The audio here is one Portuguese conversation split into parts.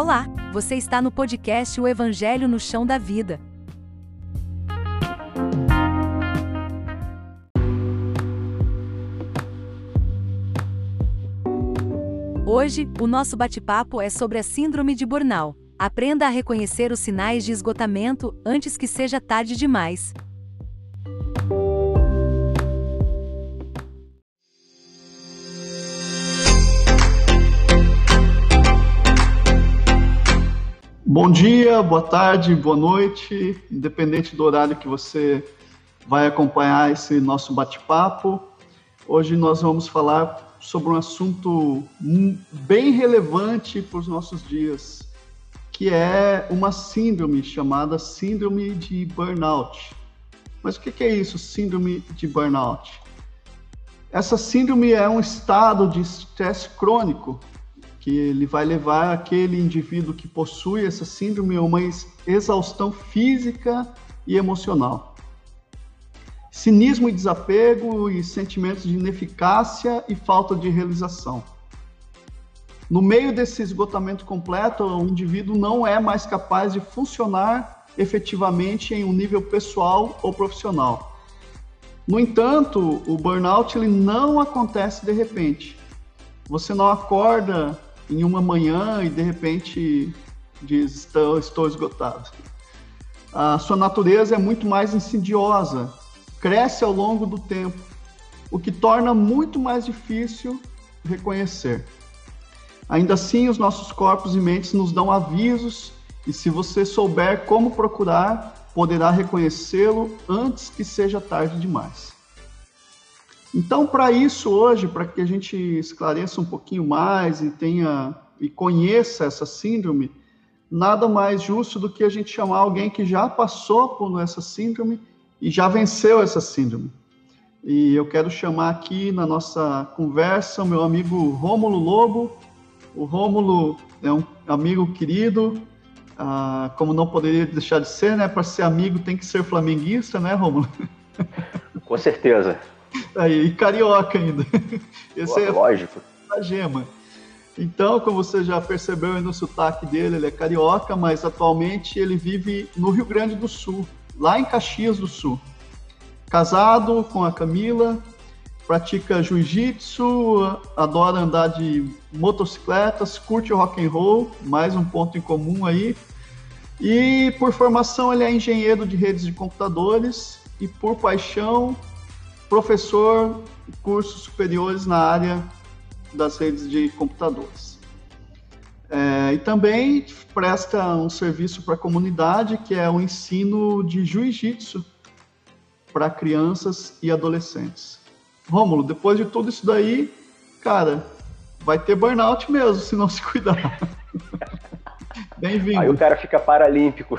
Olá, você está no podcast O Evangelho no Chão da Vida. Hoje, o nosso bate-papo é sobre a Síndrome de Burnout. Aprenda a reconhecer os sinais de esgotamento antes que seja tarde demais. Bom dia, boa tarde, boa noite, independente do horário que você vai acompanhar esse nosso bate-papo. Hoje nós vamos falar sobre um assunto bem relevante para os nossos dias, que é uma síndrome chamada síndrome de burnout. Mas o que é isso, síndrome de burnout? Essa síndrome é um estado de estresse crônico que ele vai levar aquele indivíduo que possui essa síndrome a uma exaustão física e emocional. Cinismo e desapego e sentimentos de ineficácia e falta de realização. No meio desse esgotamento completo, o indivíduo não é mais capaz de funcionar efetivamente em um nível pessoal ou profissional. No entanto, o burnout ele não acontece de repente. Você não acorda em uma manhã e de repente diz estou, estou esgotado. A sua natureza é muito mais insidiosa, cresce ao longo do tempo, o que torna muito mais difícil reconhecer. Ainda assim, os nossos corpos e mentes nos dão avisos, e se você souber como procurar, poderá reconhecê-lo antes que seja tarde demais. Então, para isso hoje, para que a gente esclareça um pouquinho mais e tenha e conheça essa síndrome, nada mais justo do que a gente chamar alguém que já passou por essa síndrome e já venceu essa síndrome. E eu quero chamar aqui na nossa conversa o meu amigo Rômulo Lobo, o Rômulo é um amigo querido, ah, como não poderia deixar de ser, né? Para ser amigo tem que ser flamenguista, né, Rômulo? Com certeza. Aí, e carioca ainda. Esse é lógico. A gema. Então, como você já percebeu no sotaque dele, ele é carioca, mas atualmente ele vive no Rio Grande do Sul, lá em Caxias do Sul. Casado com a Camila, pratica jiu-jitsu, adora andar de motocicletas, curte rock and roll, mais um ponto em comum aí. E por formação ele é engenheiro de redes de computadores e por paixão professor de cursos superiores na área das redes de computadores. É, e também presta um serviço para a comunidade que é o ensino de jiu-jitsu para crianças e adolescentes. Rômulo, depois de tudo isso daí, cara, vai ter burnout mesmo se não se cuidar. Bem-vindo. Aí o cara fica paralímpico.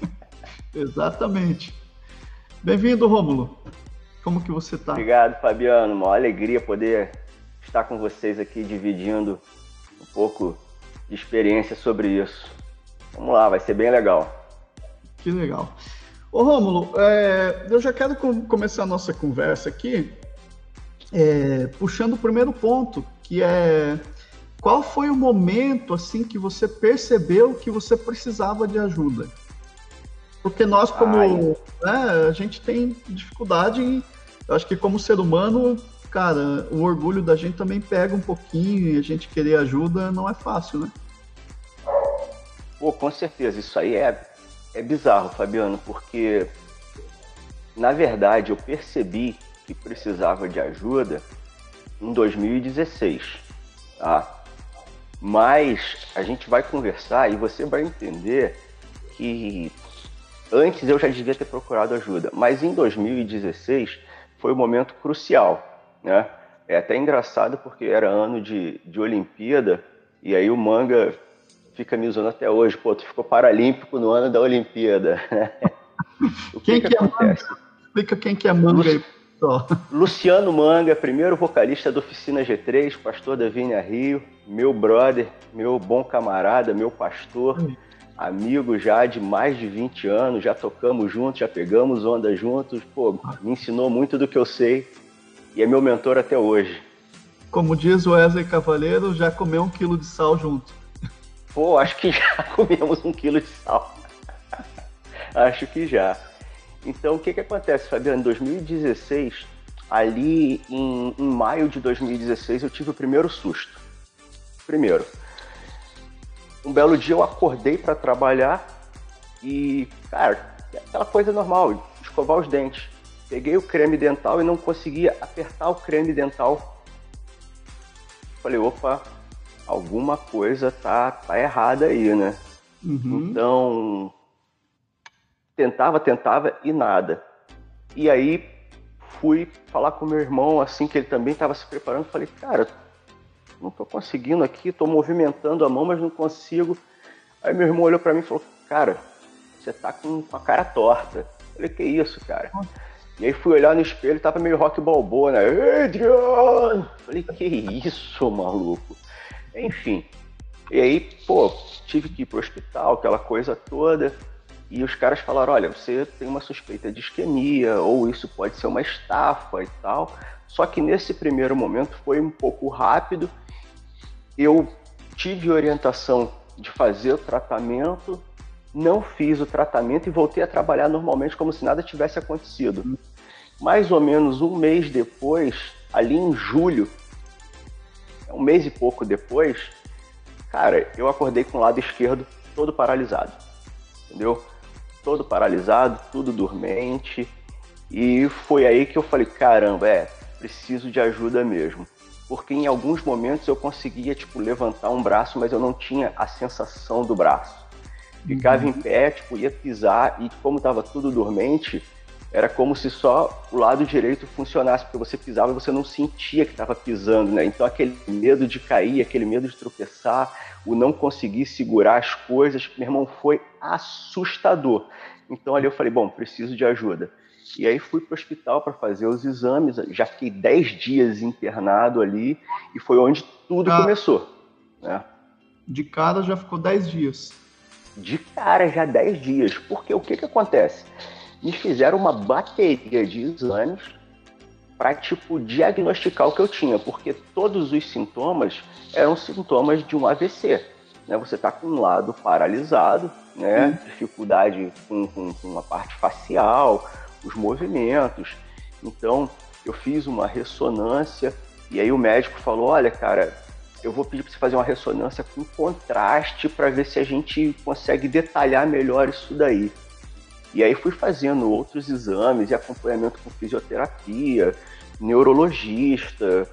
Exatamente. Bem-vindo, Rômulo. Como que você tá? Obrigado, Fabiano. Uma alegria poder estar com vocês aqui dividindo um pouco de experiência sobre isso. Vamos lá, vai ser bem legal. Que legal. Ô Rômulo, é, eu já quero começar a nossa conversa aqui é, puxando o primeiro ponto, que é qual foi o momento assim que você percebeu que você precisava de ajuda? Porque nós como né, a gente tem dificuldade em, eu acho que como ser humano, cara, o orgulho da gente também pega um pouquinho e a gente querer ajuda não é fácil, né? Pô, com certeza, isso aí é é bizarro, Fabiano, porque na verdade eu percebi que precisava de ajuda em 2016, tá? Mas a gente vai conversar e você vai entender que antes eu já devia ter procurado ajuda, mas em 2016 foi um momento crucial, né? É até engraçado porque era ano de, de Olimpíada e aí o manga fica me usando até hoje. Pô, tu ficou paralímpico no ano da Olimpíada. o que, quem que, que é acontece? Manga? Explica quem que é Manga aí. Luciano Manga, primeiro vocalista da Oficina G3, pastor da Vinha Rio, meu brother, meu bom camarada, meu pastor, amigo já de mais de 20 anos, já tocamos juntos, já pegamos onda juntos, pô, me ensinou muito do que eu sei e é meu mentor até hoje. Como diz o Wesley Cavaleiro, já comeu um quilo de sal junto. Pô, acho que já comemos um quilo de sal. acho que já. Então, o que que acontece, Fabiano? Em 2016, ali em, em maio de 2016, eu tive o primeiro susto. Primeiro, um belo dia eu acordei para trabalhar e, cara, aquela coisa normal, escovar os dentes. Peguei o creme dental e não conseguia apertar o creme dental. Falei, opa, alguma coisa tá, tá errada aí, né? Uhum. Então, tentava, tentava e nada. E aí fui falar com meu irmão, assim, que ele também estava se preparando. Falei, cara, não estou conseguindo aqui, estou movimentando a mão, mas não consigo. Aí meu irmão olhou para mim e falou, cara, você tá com, com a cara torta. Falei, que isso, cara? E aí fui olhar no espelho, tava meio rock balboa, né? Adrian! Falei, que isso, maluco? Enfim. E aí, pô, tive que ir pro hospital, aquela coisa toda. E os caras falaram: olha, você tem uma suspeita de isquemia, ou isso pode ser uma estafa e tal. Só que nesse primeiro momento foi um pouco rápido. Eu tive orientação de fazer o tratamento, não fiz o tratamento e voltei a trabalhar normalmente como se nada tivesse acontecido. Mais ou menos um mês depois, ali em julho, um mês e pouco depois, cara, eu acordei com o lado esquerdo todo paralisado, entendeu? Todo paralisado, tudo dormente. E foi aí que eu falei, caramba, é, preciso de ajuda mesmo. Porque em alguns momentos eu conseguia, tipo, levantar um braço, mas eu não tinha a sensação do braço. Ficava uhum. em pé, tipo, ia pisar e como estava tudo dormente, era como se só o lado direito funcionasse, porque você pisava e você não sentia que estava pisando, né? Então aquele medo de cair, aquele medo de tropeçar, o não conseguir segurar as coisas, meu irmão, foi assustador. Então ali eu falei, bom, preciso de ajuda. E aí fui para o hospital para fazer os exames, já fiquei 10 dias internado ali e foi onde tudo ah, começou. Né? De cara já ficou 10 dias. De cara já 10 dias. Porque o que, que acontece? me fizeram uma bateria de exames para tipo diagnosticar o que eu tinha, porque todos os sintomas eram sintomas de um AVC. Né? Você está com um lado paralisado, né? Dificuldade com, com, com a parte facial, os movimentos. Então eu fiz uma ressonância e aí o médico falou: olha, cara, eu vou pedir para você fazer uma ressonância com contraste para ver se a gente consegue detalhar melhor isso daí. E aí fui fazendo outros exames e acompanhamento com fisioterapia, neurologista.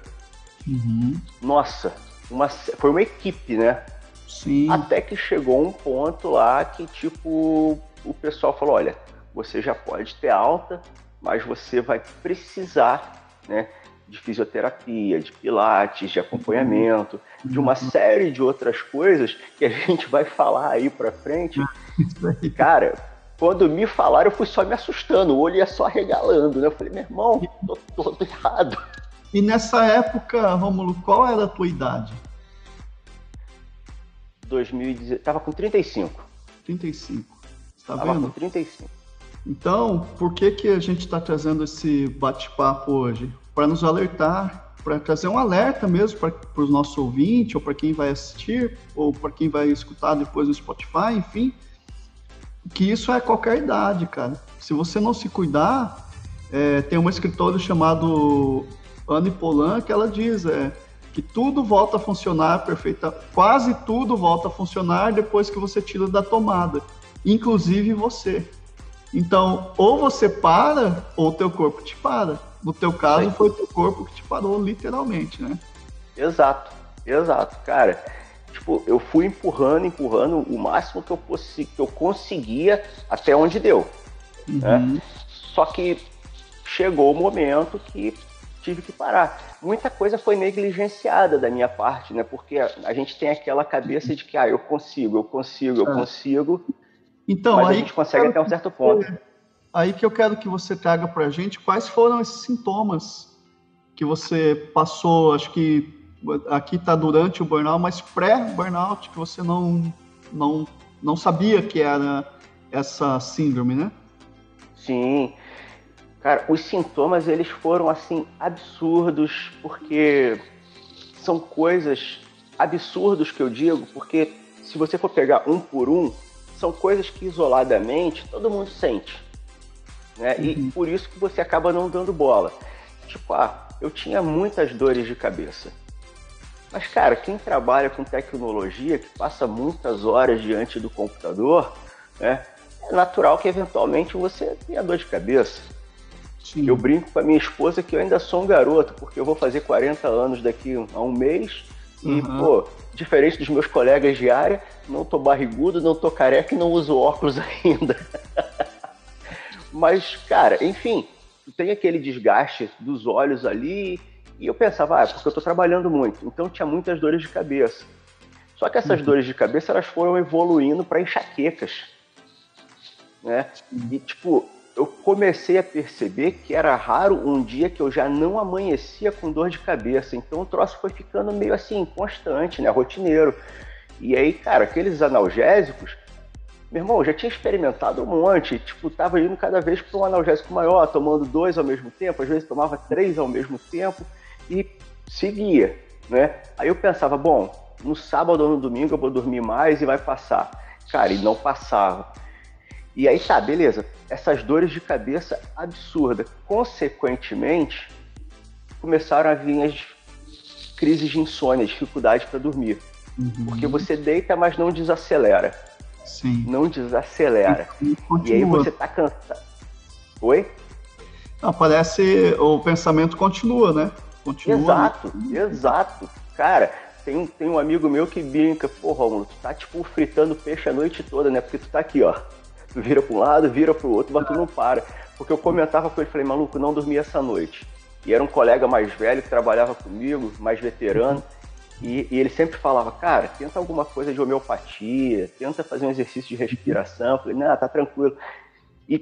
Uhum. Nossa, uma, foi uma equipe, né? Sim. Até que chegou um ponto lá que, tipo, o pessoal falou: olha, você já pode ter alta, mas você vai precisar, né? De fisioterapia, de pilates, de acompanhamento, de uma uhum. série de outras coisas que a gente vai falar aí pra frente. Cara, quando me falaram, eu fui só me assustando, o olho ia só regalando, né? Eu falei, meu irmão, tô todo errado. E nessa época, Romulo, qual era a tua idade? 2010, tava com 35. 35. Você tá tava vendo? com 35. Então, por que que a gente está trazendo esse bate-papo hoje? Para nos alertar, para trazer um alerta mesmo para os nossos ouvintes, ou para quem vai assistir, ou para quem vai escutar depois no Spotify, enfim, que isso é qualquer idade, cara. Se você não se cuidar, é, tem uma escritora chamada Anne Polan que ela diz é, que tudo volta a funcionar perfeita, quase tudo volta a funcionar depois que você tira da tomada, inclusive você. Então, ou você para, ou o teu corpo te para. No teu caso, foi o teu corpo que te parou, literalmente, né? Exato, exato, cara tipo, eu fui empurrando, empurrando o máximo que eu, que eu conseguia até onde deu. Né? Uhum. Né? Só que chegou o momento que tive que parar. Muita coisa foi negligenciada da minha parte, né? Porque a, a gente tem aquela cabeça de que ah, eu consigo, eu consigo, eu é. consigo. Então, mas aí a gente consegue até um certo ponto. Aí que eu quero que você traga para a gente quais foram esses sintomas que você passou, acho que aqui está durante o burnout, mas pré-burnout, que você não, não, não sabia que era essa síndrome, né? Sim. Cara, os sintomas, eles foram, assim, absurdos, porque são coisas absurdos que eu digo, porque se você for pegar um por um, são coisas que isoladamente todo mundo sente. Né? Uhum. E por isso que você acaba não dando bola. Tipo, ah, eu tinha muitas dores de cabeça. Mas, cara, quem trabalha com tecnologia, que passa muitas horas diante do computador, né, é natural que eventualmente você tenha dor de cabeça. Sim. Eu brinco com a minha esposa que eu ainda sou um garoto, porque eu vou fazer 40 anos daqui a um mês. E, uhum. pô, diferente dos meus colegas de área, não tô barrigudo, não tô careca e não uso óculos ainda. Mas, cara, enfim, tem aquele desgaste dos olhos ali. E eu pensava, ah, é porque eu tô trabalhando muito. Então tinha muitas dores de cabeça. Só que essas uhum. dores de cabeça elas foram evoluindo para enxaquecas. Né? E, tipo, eu comecei a perceber que era raro um dia que eu já não amanhecia com dor de cabeça. Então o troço foi ficando meio assim, constante, né? Rotineiro. E aí, cara, aqueles analgésicos, meu irmão, eu já tinha experimentado um monte. Tipo, tava indo cada vez para um analgésico maior, tomando dois ao mesmo tempo, às vezes tomava três ao mesmo tempo e seguia, né? Aí eu pensava, bom, no sábado ou no domingo eu vou dormir mais e vai passar. Cara, e não passava. E aí tá, beleza. Essas dores de cabeça absurdas. Consequentemente, começaram a vir as crises de insônia, dificuldade para dormir. Uhum. Porque você deita, mas não desacelera. Sim. Não desacelera. E, e aí você tá cansado. Oi? Não, parece o pensamento continua, né? Continua. Exato, né? exato. Cara, tem, tem um amigo meu que brinca, pô, Romulo, tu tá tipo fritando peixe a noite toda, né? Porque tu tá aqui, ó vira para um lado, vira para o outro, mas tu não para. Porque eu comentava com ele, falei, maluco, não dormi essa noite. E era um colega mais velho que trabalhava comigo, mais veterano. E, e, ele sempre falava, cara, tenta alguma coisa de homeopatia, tenta fazer um exercício de respiração. Eu falei, não, tá tranquilo. E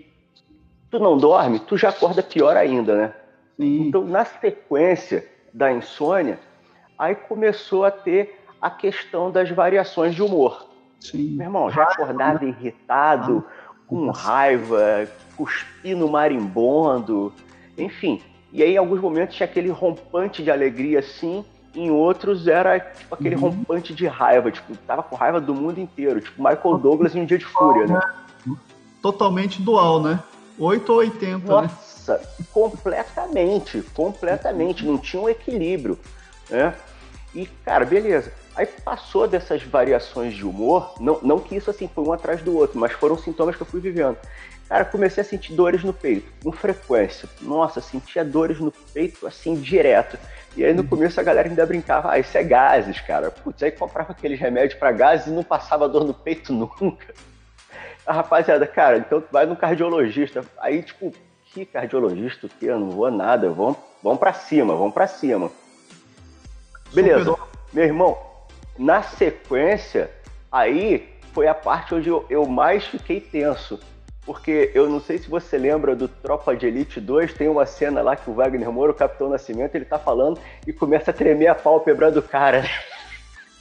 tu não dorme, tu já acorda pior ainda, né? Sim. Então, na sequência da insônia, aí começou a ter a questão das variações de humor. Sim. Meu irmão, já acordava irritado, ah com raiva, cuspindo marimbondo, enfim. E aí, em alguns momentos, tinha aquele rompante de alegria, assim, em outros era tipo aquele uhum. rompante de raiva, tipo, tava com raiva do mundo inteiro, tipo Michael Douglas em um dia de fúria, né? Totalmente dual, né? 8 ou 80, né? Nossa, né? completamente, completamente, não tinha um equilíbrio, né? E, cara, beleza. Aí passou dessas variações de humor, não, não que isso assim foi um atrás do outro, mas foram sintomas que eu fui vivendo. Cara, comecei a sentir dores no peito, com frequência. Nossa, sentia dores no peito assim direto. E aí no começo a galera ainda brincava, ah, isso é gases, cara. Putz, aí comprava aqueles remédios para gases e não passava dor no peito nunca. A rapaziada, cara, então vai no cardiologista. Aí, tipo, que cardiologista, que eu não vou nada, vamos, vamos para cima, vamos para cima. Beleza. Meu irmão, na sequência, aí foi a parte onde eu, mais fiquei tenso. Porque eu não sei se você lembra do Tropa de Elite 2, tem uma cena lá que o Wagner Moura, o Capitão Nascimento, ele tá falando e começa a tremer a pálpebra do cara.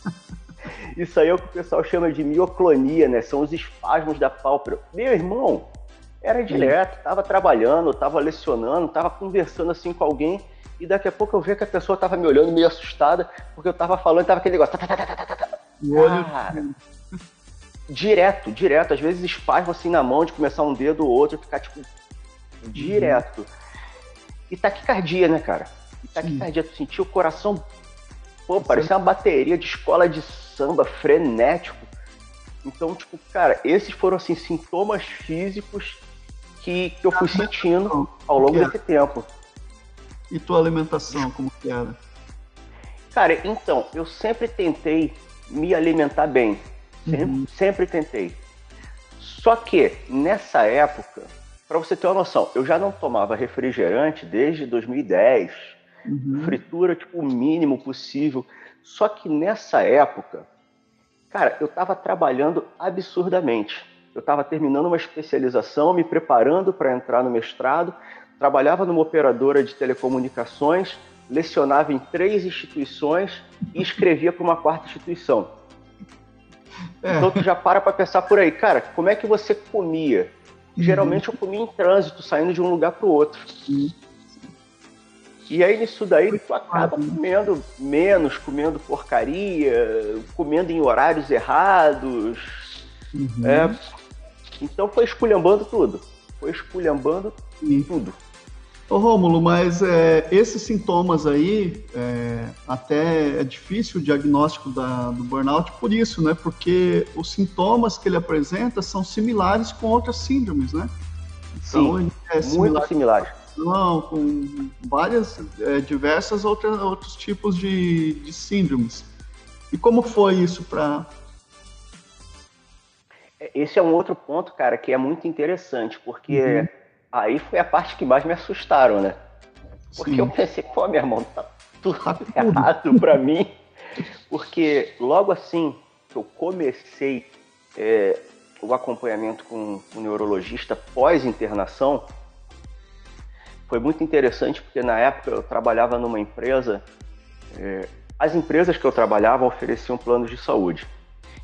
Isso aí é o que o pessoal chama de mioclonia, né? São os espasmos da pálpebra. Meu irmão, era direto, tava trabalhando, tava lecionando, tava conversando assim com alguém e daqui a pouco eu vi que a pessoa tava me olhando meio assustada, porque eu tava falando, tava aquele negócio. Tá, tá, tá, o olho. direto, direto. Às vezes espasmo assim na mão de começar um dedo ou outro, ficar tipo. Direto. Uhum. E taquicardia, né, cara? E taquicardia, tu sentiu o coração. Pô, parecia uma bateria de escola de samba frenético. Então, tipo, cara, esses foram assim sintomas físicos que, que eu fui sentindo ao longo desse tempo. E tua alimentação, como que era? Cara, então, eu sempre tentei me alimentar bem. Sempre, uhum. sempre tentei. Só que, nessa época, para você ter uma noção, eu já não tomava refrigerante desde 2010. Uhum. Fritura, tipo, o mínimo possível. Só que nessa época, cara, eu estava trabalhando absurdamente. Eu estava terminando uma especialização, me preparando para entrar no mestrado, trabalhava numa operadora de telecomunicações, lecionava em três instituições e escrevia para uma quarta instituição. É. Então tu já para para pensar por aí, cara, como é que você comia? Uhum. Geralmente eu comia em trânsito, saindo de um lugar para o outro. E aí nisso daí tu acaba comendo menos, comendo porcaria, comendo em horários errados. Uhum. É, então foi esculhambando tudo. Foi esculhambando Sim. tudo. Ô Rômulo, mas é, esses sintomas aí, é, até é difícil o diagnóstico da, do burnout por isso, né? Porque os sintomas que ele apresenta são similares com outras síndromes, né? Então, Sim, é similar, muito similares. Não, com várias, é, diversas outras, outros tipos de, de síndromes. E como foi isso para esse é um outro ponto, cara, que é muito interessante, porque uhum. Aí foi a parte que mais me assustaram, né? Porque Sim. eu pensei, pô, meu irmão, tá tudo, tá tudo. errado para mim. Porque logo assim que eu comecei é, o acompanhamento com o neurologista pós-internação, foi muito interessante, porque na época eu trabalhava numa empresa, é, as empresas que eu trabalhava ofereciam planos de saúde.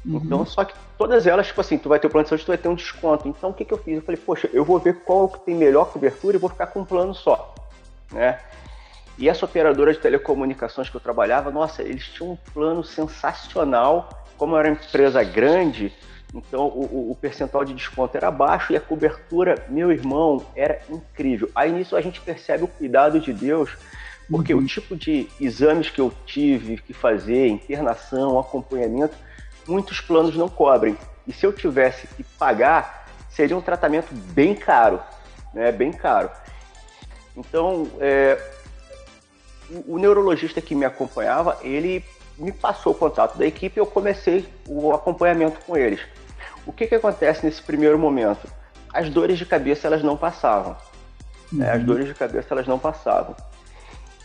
Uhum. Então, só que todas elas, tipo assim, tu vai ter o plano de saúde, tu vai ter um desconto. Então, o que, que eu fiz? Eu falei, poxa, eu vou ver qual que tem melhor cobertura e vou ficar com um plano só, né? E essa operadora de telecomunicações que eu trabalhava, nossa, eles tinham um plano sensacional. Como era uma empresa grande, então o, o, percentual de desconto era baixo e a cobertura, meu irmão, era incrível. Aí nisso a gente percebe o cuidado de Deus, porque uhum. o tipo de exames que eu tive que fazer, internação, acompanhamento, muitos planos não cobrem. E se eu tivesse que pagar, seria um tratamento bem caro, né? Bem caro. Então, é, o, o, neurologista que me acompanhava, ele me passou o contato da equipe e eu comecei o acompanhamento com eles. O que, que acontece nesse primeiro momento? As dores de cabeça elas não passavam. Uhum. Né? As dores de cabeça elas não passavam.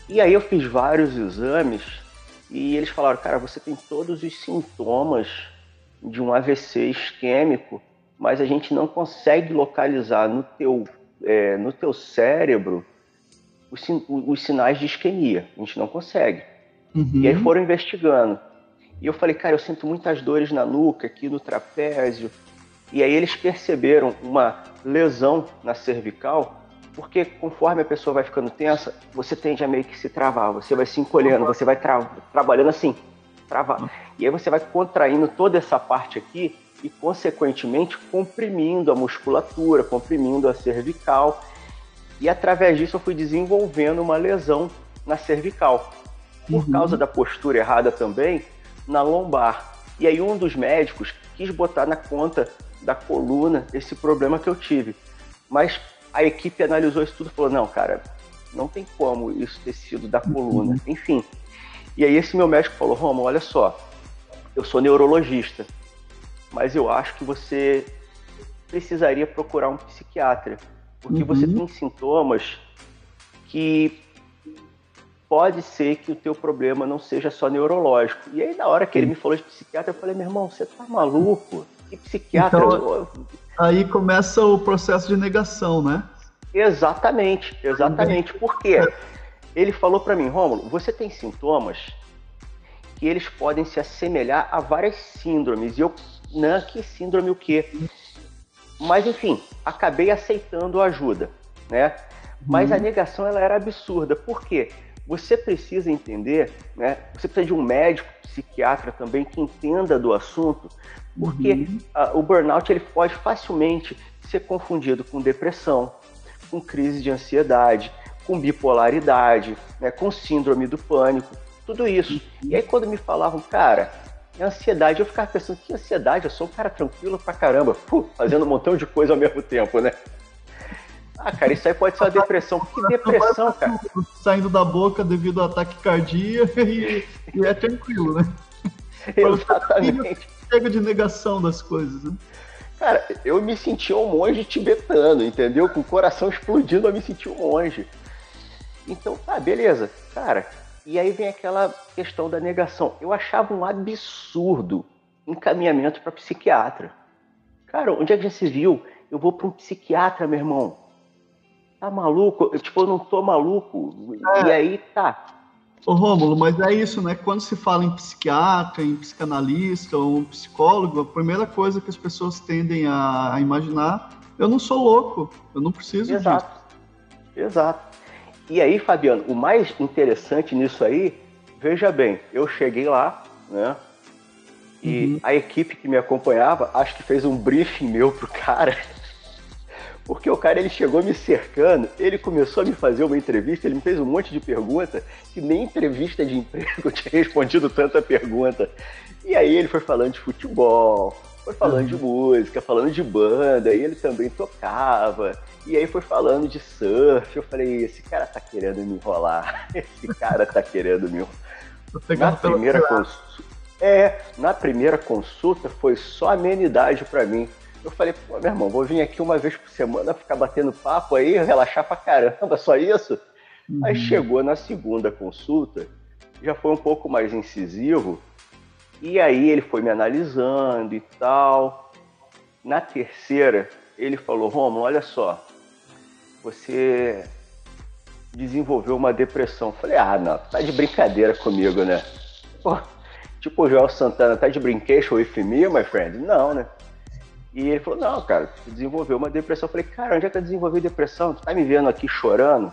E aí eu fiz vários exames e eles falaram, cara, você tem todos os sintomas de um AVC isquêmico, mas a gente não consegue localizar no teu, é, no teu cérebro os, os, sinais de isquemia. A gente não consegue. Uhum. E aí foram investigando. E eu falei, cara, eu sinto muitas dores na nuca, aqui no trapézio. E aí eles perceberam uma lesão na cervical porque conforme a pessoa vai ficando tensa, você tende a meio que se travar, você vai se encolhendo, você vai tra trabalhando assim, travar. E aí você vai contraindo toda essa parte aqui e, consequentemente, comprimindo a musculatura, comprimindo a cervical. E através disso eu fui desenvolvendo uma lesão na cervical. Por uhum. causa da postura errada também, na lombar. E aí um dos médicos quis botar na conta da coluna esse problema que eu tive. Mas a equipe analisou isso tudo e falou: não, cara, não tem como isso ter sido da coluna. Uhum. Enfim. E aí esse meu médico falou: Roma, olha só, eu sou neurologista, mas eu acho que você precisaria procurar um psiquiatra, porque uhum. você tem sintomas que pode ser que o teu problema não seja só neurológico. E aí na hora que ele me falou de psiquiatra, eu falei: meu irmão, você tá maluco? Que psiquiatra? Então, aí começa o processo de negação, né? Exatamente, exatamente. Por quê? Ele falou para mim, Rômulo, você tem sintomas que eles podem se assemelhar a várias síndromes. E eu, não, que síndrome o quê? Mas enfim, acabei aceitando a ajuda, né? Mas a uhum. negação ela era absurda. Por quê? Você precisa entender, né? Você precisa de um médico, psiquiatra também que entenda do assunto, porque uhum. a, o burnout ele pode facilmente ser confundido com depressão, com crise de ansiedade, com bipolaridade, né, com síndrome do pânico, tudo isso. Uhum. E aí quando me falavam, cara, é ansiedade, eu ficava pensando, que ansiedade? Eu sou um cara tranquilo pra caramba, Puh, fazendo um montão de coisa ao mesmo tempo, né? Ah, cara, isso aí pode ser uma depressão. Que depressão, cara? Saindo da boca devido ao ataque cardíaco e, e é tranquilo, né? Exatamente chega de negação das coisas, né? Cara, eu me senti um monge tibetano, entendeu? Com o coração explodindo, eu me senti um monge. Então, tá, beleza. Cara, e aí vem aquela questão da negação. Eu achava um absurdo encaminhamento para psiquiatra. Cara, onde é que já se viu? Eu vou para um psiquiatra, meu irmão. Tá maluco? Eu, tipo, eu não tô maluco. É. E aí, tá. Ô Rômulo, mas é isso, né? Quando se fala em psiquiatra, em psicanalista ou um psicólogo, a primeira coisa que as pessoas tendem a, a imaginar, eu não sou louco, eu não preciso Exato. disso. Exato. E aí, Fabiano, o mais interessante nisso aí, veja bem, eu cheguei lá, né? E uhum. a equipe que me acompanhava, acho que fez um briefing meu pro cara. Porque o cara ele chegou me cercando, ele começou a me fazer uma entrevista, ele me fez um monte de pergunta, que nem entrevista de emprego eu tinha respondido tanta pergunta. E aí ele foi falando de futebol, foi falando de música, falando de banda, e ele também tocava. E aí foi falando de surf. Eu falei, esse cara tá querendo me enrolar. Esse cara tá querendo me enrolar. Na primeira consulta. É, na primeira consulta foi só amenidade para mim. Eu falei, pô, meu irmão, vou vir aqui uma vez por semana ficar batendo papo aí, relaxar pra caramba, só isso? Uhum. Aí chegou na segunda consulta, já foi um pouco mais incisivo, e aí ele foi me analisando e tal. Na terceira, ele falou, Romulo, olha só, você desenvolveu uma depressão. Eu falei, ah, não, tá de brincadeira comigo, né? Pô, tipo o Joel Santana, tá de brincation with me, my friend? Não, né? E ele falou, não, cara, tu desenvolveu uma depressão. Eu falei, cara, onde é que eu desenvolvi depressão? Tu tá me vendo aqui chorando,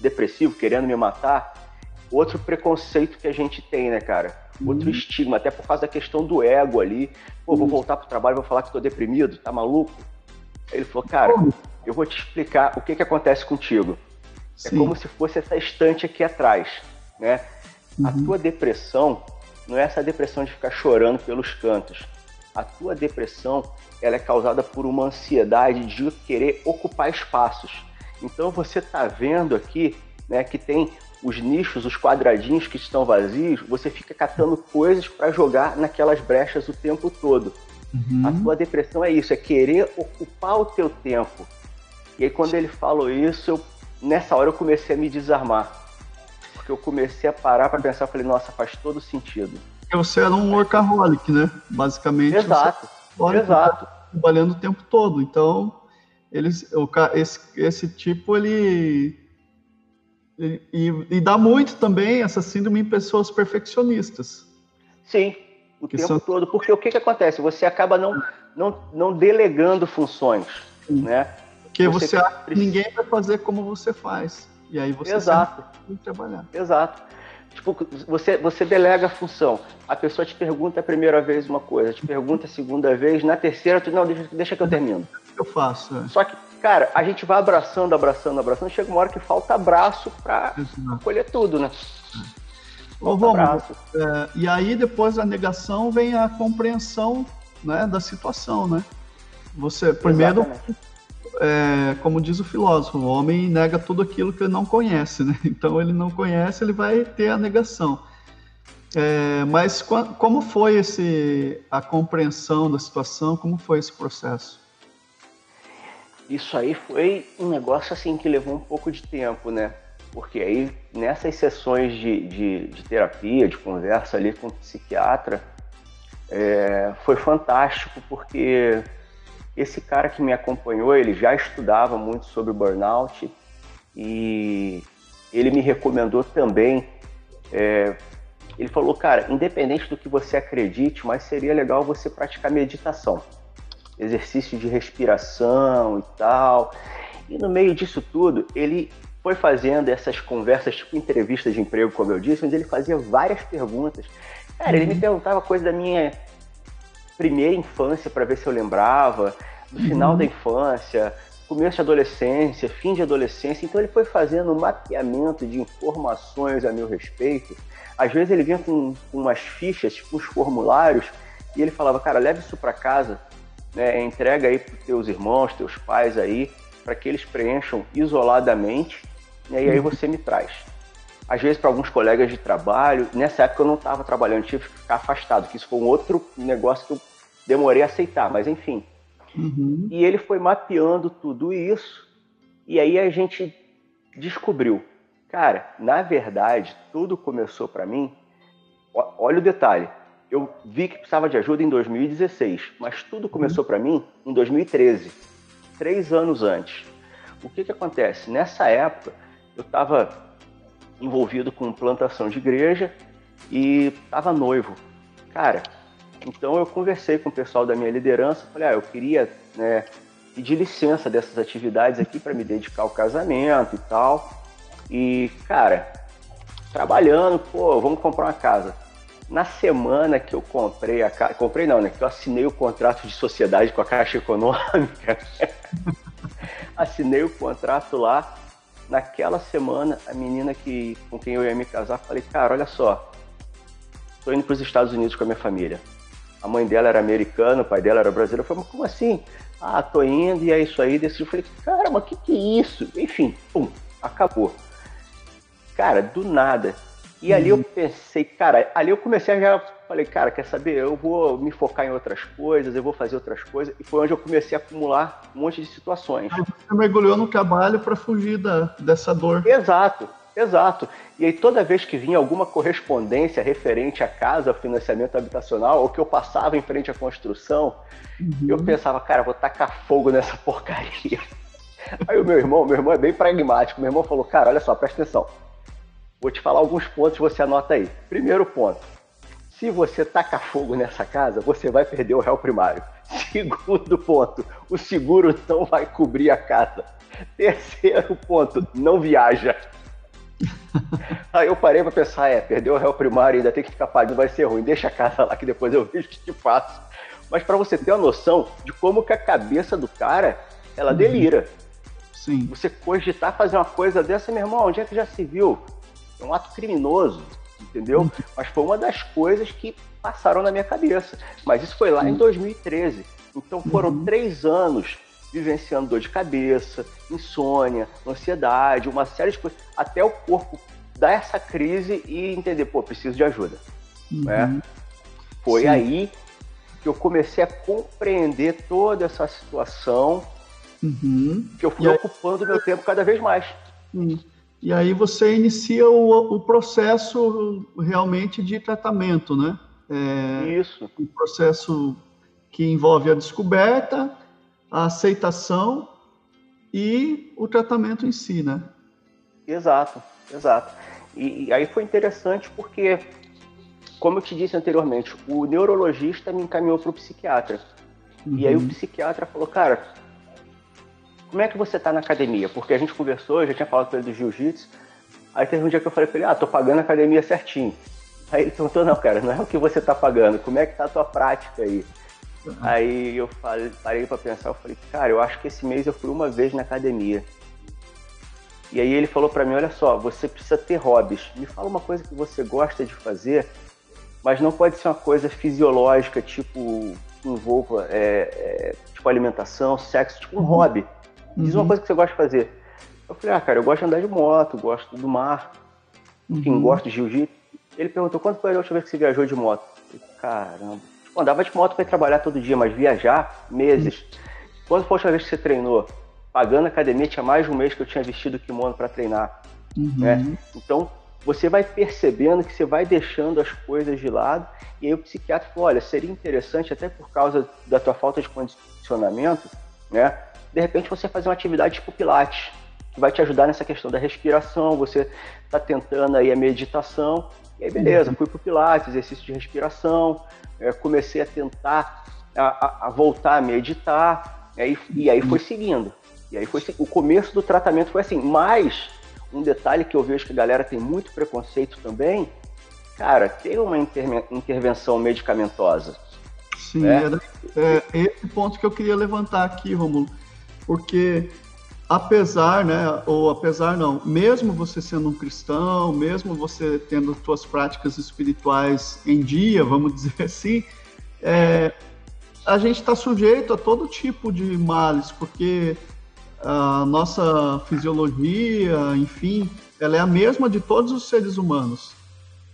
depressivo, querendo me matar? Outro preconceito que a gente tem, né, cara? Outro uhum. estigma, até por causa da questão do ego ali. Pô, vou uhum. voltar pro trabalho, vou falar que tô deprimido, tá maluco? Aí ele falou, cara, eu vou te explicar o que que acontece contigo. É Sim. É como se fosse essa estante aqui atrás, né? Uhum. A tua depressão não é essa depressão de ficar chorando pelos cantos a tua depressão ela é causada por uma ansiedade de querer ocupar espaços. Então você está vendo aqui né, que tem os nichos, os quadradinhos que estão vazios, você fica catando coisas para jogar naquelas brechas o tempo todo. Uhum. A tua depressão é isso, é querer ocupar o teu tempo. E aí quando ele falou isso, eu, nessa hora eu comecei a me desarmar. Porque eu comecei a parar para pensar, falei, nossa, faz todo sentido. Você era um workaholic, né? Basicamente. Exato. Você Exato. Trabalhando o tempo todo. Então, eles, o, esse, esse tipo, ele. E, e, dá muito também essa síndrome em pessoas perfeccionistas. Sim, o tempo são... todo. Porque o que, que acontece? Você acaba não, não, não delegando funções, Sim. né? Porque você, você acha que ninguém vai fazer como você faz. E aí você Exato. trabalhar. Exato. Tipo, você, você delega a função. A pessoa te pergunta a primeira vez uma coisa, te pergunta a segunda vez, na terceira, tu, não, deixa, deixa que eu termino. Eu faço. É. Só que, cara, a gente vai abraçando, abraçando, abraçando, chega uma hora que falta abraço pra acolher tudo, né? Ô, vamos, é, e aí depois da negação vem a compreensão né, da situação, né? Você primeiro Exatamente é, como diz o filósofo, o homem nega tudo aquilo que ele não conhece, né? Então ele não conhece, ele vai ter a negação. É, mas como foi esse a compreensão da situação? Como foi esse processo? Isso aí foi um negócio assim que levou um pouco de tempo, né? Porque aí nessas sessões de, de, de terapia, de conversa ali com o psiquiatra, é, foi fantástico porque esse cara que me acompanhou, ele já estudava muito sobre burnout e ele me recomendou também. É, ele falou, cara, independente do que você acredite, mas seria legal você praticar meditação, exercício de respiração e tal. E no meio disso tudo, ele foi fazendo essas conversas, tipo entrevistas de emprego, como eu disse, onde ele fazia várias perguntas. Cara, ele me uhum. perguntava coisa da minha primeira infância para ver se eu lembrava, do final uhum. da infância, começo de adolescência, fim de adolescência. Então ele foi fazendo um mapeamento de informações a meu respeito. Às vezes ele vinha com, com umas fichas, tipo uns formulários, e ele falava, cara, leve isso para casa, né, entrega aí para teus irmãos, teus pais aí, para que eles preencham isoladamente, né, e aí uhum. você me traz. Às vezes para alguns colegas de trabalho, nessa época eu não estava trabalhando, tive que ficar afastado, que isso foi um outro negócio que eu demorei a aceitar, mas enfim. Uhum. E ele foi mapeando tudo isso, e aí a gente descobriu, cara, na verdade, tudo começou para mim. Olha o detalhe, eu vi que precisava de ajuda em 2016, mas tudo começou uhum. para mim em 2013, três anos antes. O que que acontece? Nessa época, eu estava envolvido com plantação de igreja e estava noivo. Cara, então eu conversei com o pessoal da minha liderança, falei, ah, eu queria né, pedi licença dessas atividades aqui para me dedicar ao casamento e tal. E, cara, trabalhando, pô, vamos comprar uma casa. Na semana que eu comprei a casa, comprei não, né? Que eu assinei o contrato de sociedade com a Caixa Econômica. assinei o contrato lá. Naquela semana, a menina que, com quem eu ia me casar, falei, cara, olha só, tô indo para os Estados Unidos com a minha família. A mãe dela era americana, o pai dela era brasileiro. Eu falei, mas como assim? Ah, tô indo e é isso aí. Decidi, eu falei, cara, mas que que é isso? Enfim, pum, acabou. Cara, do nada. E ali eu uhum. pensei, cara, ali eu comecei a já falei, cara, quer saber? Eu vou me focar em outras coisas, eu vou fazer outras coisas. E foi onde eu comecei a acumular um monte de situações. Você mergulhou no trabalho para fugir da, dessa dor. Exato, exato. E aí toda vez que vinha alguma correspondência referente à casa, ao financiamento habitacional, ou que eu passava em frente à construção, uhum. eu pensava, cara, vou tacar fogo nessa porcaria. Aí o meu irmão, meu irmão é bem pragmático. Meu irmão falou, cara, olha só, presta atenção Vou te falar alguns pontos, você anota aí. Primeiro ponto: se você taca fogo nessa casa, você vai perder o réu primário. Segundo ponto: o seguro não vai cobrir a casa. Terceiro ponto: não viaja. Aí eu parei para pensar, é, perdeu o réu primário, ainda tem que ficar pagando, vai ser ruim. Deixa a casa lá que depois eu vejo o que te faço. Mas para você ter uma noção de como que a cabeça do cara, ela uhum. delira. Sim. Você cogitar fazer uma coisa dessa, meu irmão, onde é que já se viu? é um ato criminoso, entendeu? Uhum. Mas foi uma das coisas que passaram na minha cabeça. Mas isso foi lá em 2013. Então foram uhum. três anos vivenciando dor de cabeça, insônia, ansiedade, uma série de coisas, até o corpo dar essa crise e entender, pô, preciso de ajuda. Uhum. Né? Foi Sim. aí que eu comecei a compreender toda essa situação, uhum. que eu fui aí... ocupando meu tempo cada vez mais. Uhum e aí você inicia o, o processo realmente de tratamento, né? É, Isso. Um processo que envolve a descoberta, a aceitação e o tratamento em si, né? Exato, exato. E, e aí foi interessante porque, como eu te disse anteriormente, o neurologista me encaminhou para o psiquiatra. Uhum. E aí o uhum. psiquiatra falou, cara, como é que você tá na academia? Porque a gente conversou, eu já tinha falado com ele do jiu-jitsu. Aí teve um dia que eu falei pra ele, ah, tô pagando a academia certinho. Aí ele perguntou, não, cara, não é o que você tá pagando, como é que tá a tua prática aí? Uhum. Aí eu falei, parei pra pensar, eu falei, cara, eu acho que esse mês eu fui uma vez na academia. E aí ele falou para mim, olha só, você precisa ter hobbies. Me fala uma coisa que você gosta de fazer, mas não pode ser uma coisa fisiológica, tipo, que envolva é, é, tipo alimentação, sexo, tipo um uhum. hobby. Diz uhum. uma coisa que você gosta de fazer. Eu falei, ah, cara, eu gosto de andar de moto, gosto do mar, enfim, uhum. gosto de jiu-jitsu. Ele perguntou, quando foi a última vez que você viajou de moto? Eu falei, caramba. Tipo, andava de moto para trabalhar todo dia, mas viajar, meses. Uhum. Quando foi a última vez que você treinou? Pagando academia, tinha mais de um mês que eu tinha vestido kimono para treinar. Uhum. Né? Então, você vai percebendo que você vai deixando as coisas de lado. E aí o psiquiatra falou, olha, seria interessante, até por causa da tua falta de condicionamento, né? De repente você fazer uma atividade tipo Pilates, que vai te ajudar nessa questão da respiração, você está tentando aí a meditação, e aí beleza, uhum. fui para o Pilates, exercício de respiração, é, comecei a tentar a, a, voltar a meditar, e aí, e aí foi seguindo. E aí foi o começo do tratamento foi assim, mas um detalhe que eu vejo que a galera tem muito preconceito também, cara, tem uma intervenção medicamentosa. Sim, né? é, é esse ponto que eu queria levantar aqui, Romulo porque apesar, né, ou apesar não, mesmo você sendo um cristão, mesmo você tendo suas práticas espirituais em dia, vamos dizer assim, é, a gente está sujeito a todo tipo de males, porque a nossa fisiologia, enfim, ela é a mesma de todos os seres humanos.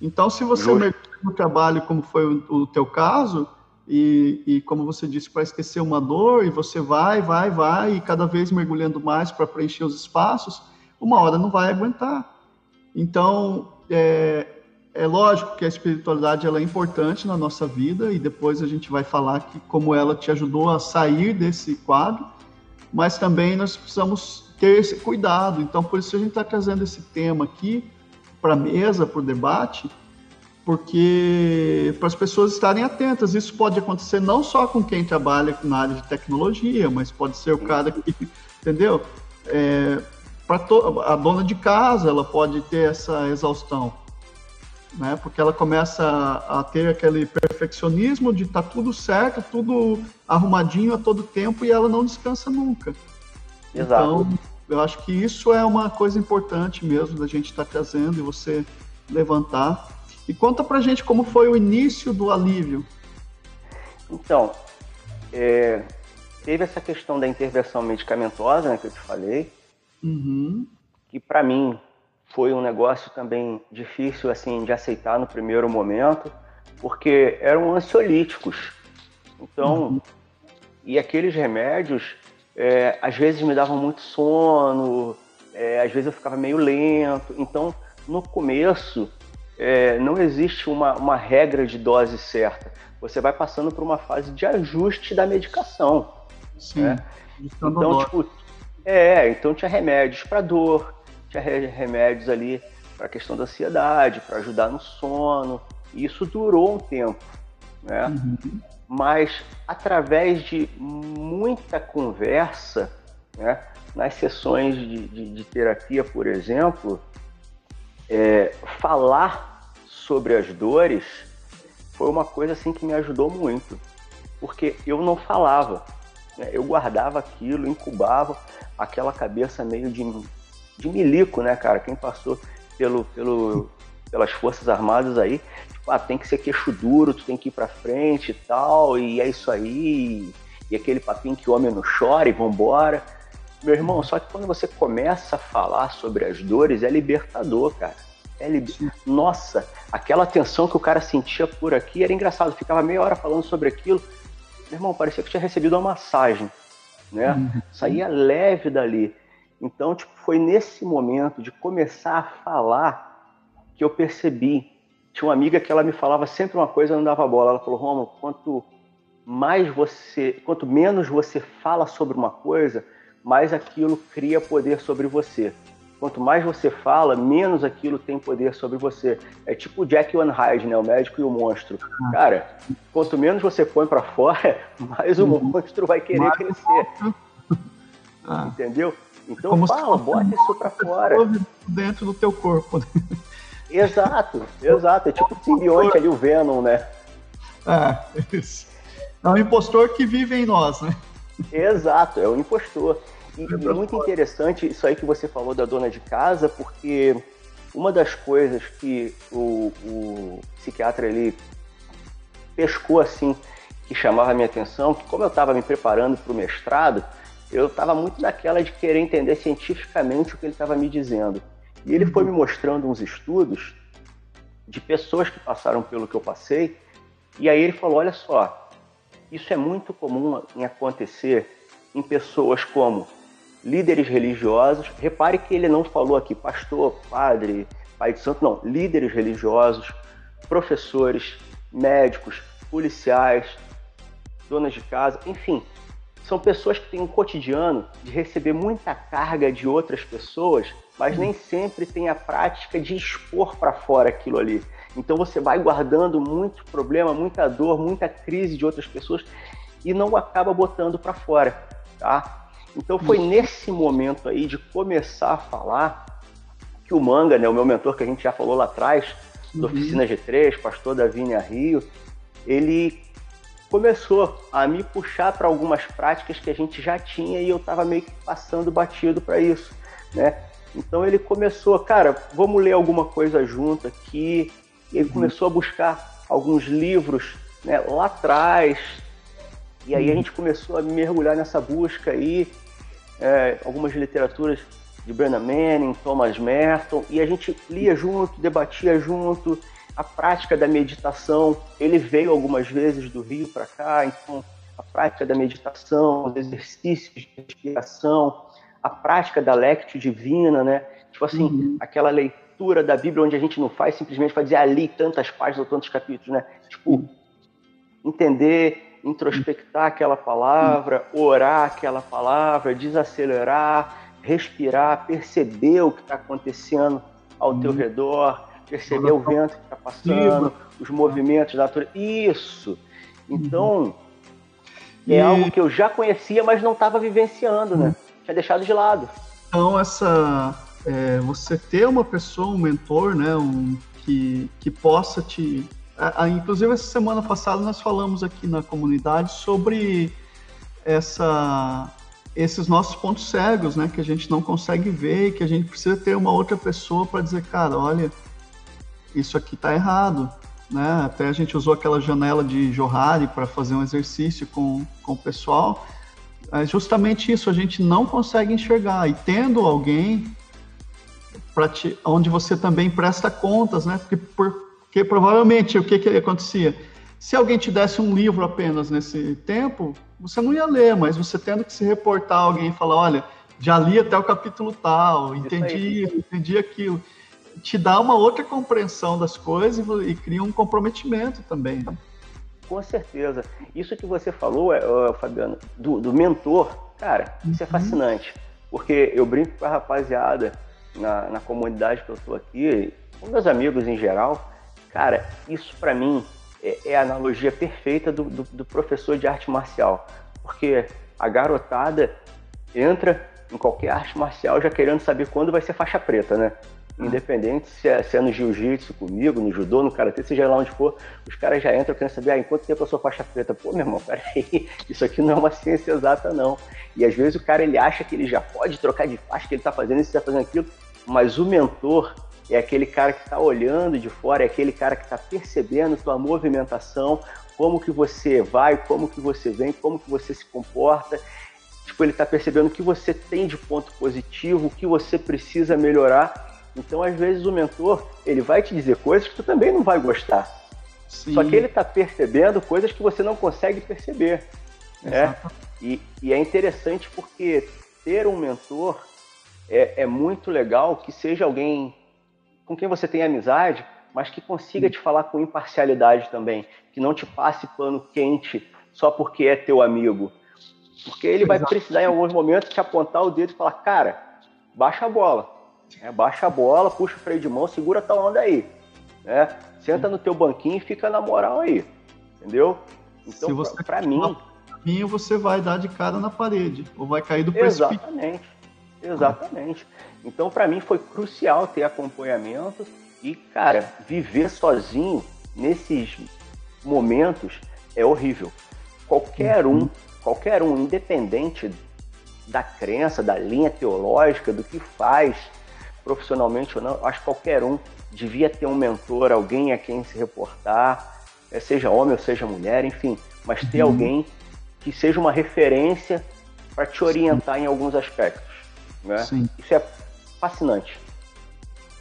Então, se você mergulha no trabalho, como foi o, o teu caso, e, e, como você disse, para esquecer uma dor, e você vai, vai, vai, e cada vez mergulhando mais para preencher os espaços, uma hora não vai aguentar. Então, é, é lógico que a espiritualidade ela é importante na nossa vida, e depois a gente vai falar que como ela te ajudou a sair desse quadro, mas também nós precisamos ter esse cuidado. Então, por isso a gente está trazendo esse tema aqui para a mesa, para o debate, porque para as pessoas estarem atentas, isso pode acontecer não só com quem trabalha na área de tecnologia, mas pode ser o cara que, entendeu? É, para a dona de casa, ela pode ter essa exaustão, né? Porque ela começa a, a ter aquele perfeccionismo de estar tá tudo certo, tudo arrumadinho a todo tempo e ela não descansa nunca. Exato. Então, eu acho que isso é uma coisa importante mesmo da gente estar tá trazendo e você levantar. E conta pra gente como foi o início do alívio. Então, é, teve essa questão da intervenção medicamentosa, né, que eu te falei, uhum. que para mim foi um negócio também difícil assim de aceitar no primeiro momento, porque eram ansiolíticos. Então, uhum. e aqueles remédios é, às vezes me davam muito sono, é, às vezes eu ficava meio lento. Então, no começo, é, não existe uma, uma regra de dose certa. Você vai passando por uma fase de ajuste da medicação. Sim. Né? Então, tipo, é, então tinha remédios para dor, tinha remédios ali para a questão da ansiedade, para ajudar no sono. E isso durou um tempo, né? Uhum mas através de muita conversa, né, nas sessões de, de, de terapia, por exemplo, é, falar sobre as dores foi uma coisa assim que me ajudou muito, porque eu não falava, né, eu guardava aquilo, incubava aquela cabeça meio de, de milico, né, cara? Quem passou pelo, pelo, pelas Forças Armadas aí, tipo, ah, tem que ser queixo duro, tu tem que ir pra frente e tal, e é isso aí, e aquele papinho que o homem não chora e vambora. Meu irmão, só que quando você começa a falar sobre as dores, é libertador, cara. Liber... Nossa, aquela tensão que o cara sentia por aqui era engraçado, ficava meia hora falando sobre aquilo. Meu irmão, parecia que tinha recebido uma massagem, né? Uhum. Saía leve dali. Então, tipo, foi nesse momento de começar a falar que eu percebi. Tinha uma amiga que ela me falava sempre uma coisa, eu não dava bola. Ela falou: Romo, quanto mais você, quanto menos você fala sobre uma coisa, mais aquilo cria poder sobre você. Quanto mais você fala, menos aquilo tem poder sobre você. É tipo o Jack Van Hyde, né? O médico e o monstro. Ah. Cara, quanto menos você põe para fora, mais o uhum. monstro vai querer mais crescer. Ah. Entendeu? Então Como fala, bota isso para fora. Dentro do teu corpo. Né? Exato, exato. É tipo o simbionte ali, o Venom, né? É, isso. É um impostor que vive em nós, né? Exato, é um impostor. E, é muito interessante isso aí que você falou da dona de casa, porque uma das coisas que o, o psiquiatra ele pescou assim, que chamava a minha atenção, que como eu estava me preparando para o mestrado, eu estava muito naquela de querer entender cientificamente o que ele estava me dizendo. E ele foi me mostrando uns estudos de pessoas que passaram pelo que eu passei, e aí ele falou: olha só, isso é muito comum em acontecer em pessoas como líderes religiosos. Repare que ele não falou aqui pastor, padre, pai de santo, não, líderes religiosos, professores, médicos, policiais, donas de casa, enfim, são pessoas que têm um cotidiano de receber muita carga de outras pessoas mas nem sempre tem a prática de expor para fora aquilo ali. Então você vai guardando muito problema, muita dor, muita crise de outras pessoas e não acaba botando para fora, tá? Então foi nesse momento aí de começar a falar que o Manga, né, o meu mentor que a gente já falou lá atrás, da uhum. Oficina G3, pastor da Vinha Rio, ele começou a me puxar para algumas práticas que a gente já tinha e eu estava meio que passando batido para isso, né? Então ele começou, cara, vamos ler alguma coisa junto aqui. E ele uhum. começou a buscar alguns livros né, lá atrás. E aí a gente começou a mergulhar nessa busca aí, é, algumas literaturas de Brennan Manning, Thomas Merton, e a gente lia junto, debatia junto. A prática da meditação, ele veio algumas vezes do Rio para cá, então a prática da meditação, os exercícios de respiração, a prática da lectio divina, né? Tipo assim, uhum. aquela leitura da Bíblia onde a gente não faz simplesmente para dizer ali tantas páginas ou tantos capítulos, né? Tipo, uhum. entender, introspectar aquela palavra, orar aquela palavra, desacelerar, respirar, perceber o que está acontecendo ao teu uhum. redor, perceber o vento que está passando, os movimentos da natureza. Isso! Então, uhum. é e... algo que eu já conhecia, mas não estava vivenciando, né? Tinha deixado de lado. Então, essa. É, você ter uma pessoa, um mentor, né? Um, que, que possa te. A, a, inclusive, essa semana passada nós falamos aqui na comunidade sobre essa esses nossos pontos cegos, né, que a gente não consegue ver e que a gente precisa ter uma outra pessoa para dizer, cara, olha, isso aqui está errado, né? Até a gente usou aquela janela de Johari para fazer um exercício com, com o pessoal. É justamente isso, a gente não consegue enxergar. E tendo alguém te, onde você também presta contas, né? Porque, porque provavelmente o que, que acontecia? Se alguém te desse um livro apenas nesse tempo, você não ia ler, mas você tendo que se reportar a alguém e falar, olha, já li até o capítulo tal, entendi isso, entendi aquilo te dá uma outra compreensão das coisas e, e cria um comprometimento também. Né? Com certeza. Isso que você falou, é, Fabiano, do, do, mentor, cara, isso é uhum. fascinante. Porque eu brinco com a rapaziada na, na comunidade que eu estou aqui, com meus amigos em geral, cara, isso para mim é, é, a analogia perfeita do, do, do professor de arte marcial. Porque a garotada entra em qualquer arte marcial já querendo saber quando vai ser faixa preta, né? Independente se é, se é no jiu-jitsu comigo, no judô, no karatê, seja lá onde for, os caras já entram querendo saber, ah, em quanto tempo eu sou faixa preta? Pô, meu irmão, peraí, isso aqui não é uma ciência exata, não. E às vezes o cara ele acha que ele já pode trocar de faixa, que ele tá fazendo isso, tá fazendo aquilo, mas o mentor é aquele cara que está olhando de fora, é aquele cara que está percebendo tua movimentação, como que você vai, como que você vem, como que você se comporta. Tipo, ele está percebendo o que você tem de ponto positivo, o que você precisa melhorar então, às vezes, o mentor ele vai te dizer coisas que tu também não vai gostar. Sim. Só que ele está percebendo coisas que você não consegue perceber. Né? E, e, é interessante porque ter um mentor é, é, muito legal que seja alguém com quem você tem amizade, mas que consiga te falar com imparcialidade também, que não te passe pano quente só porque é teu amigo. Porque ele vai precisar em alguns momentos te apontar o dedo e falar, cara, baixa a bola é, baixa a bola, puxa o freio de mão, segura tua onda aí. Né? Senta no teu banquinho e fica na moral aí. Entendeu? Então, Se você pra, pra mim. Você vai dar de cara na parede, ou vai cair do precipício. Exatamente. Exatamente. Então, para mim, foi crucial ter acompanhamento e, cara, viver sozinho nesses momentos é horrível. Qualquer um, uhum. qualquer um, independente da crença, da linha teológica, do que faz, profissionalmente ou não, acho que qualquer um devia ter um mentor, alguém a quem se reportar, é, seja homem ou seja mulher, enfim, mas ter uhum. alguém que seja uma referência para te orientar em alguns aspectos. Né? Sim. Isso é fascinante.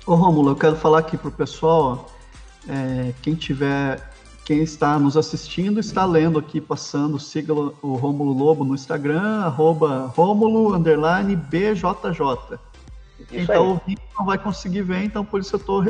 Ô Rômulo, eu quero falar aqui para o pessoal, é, quem tiver, quem está nos assistindo, está lendo aqui, passando, siga o Rômulo Lobo no Instagram, arroba Rômulo, underline, BJJ. Quem está ouvindo não vai conseguir ver, então por isso eu estou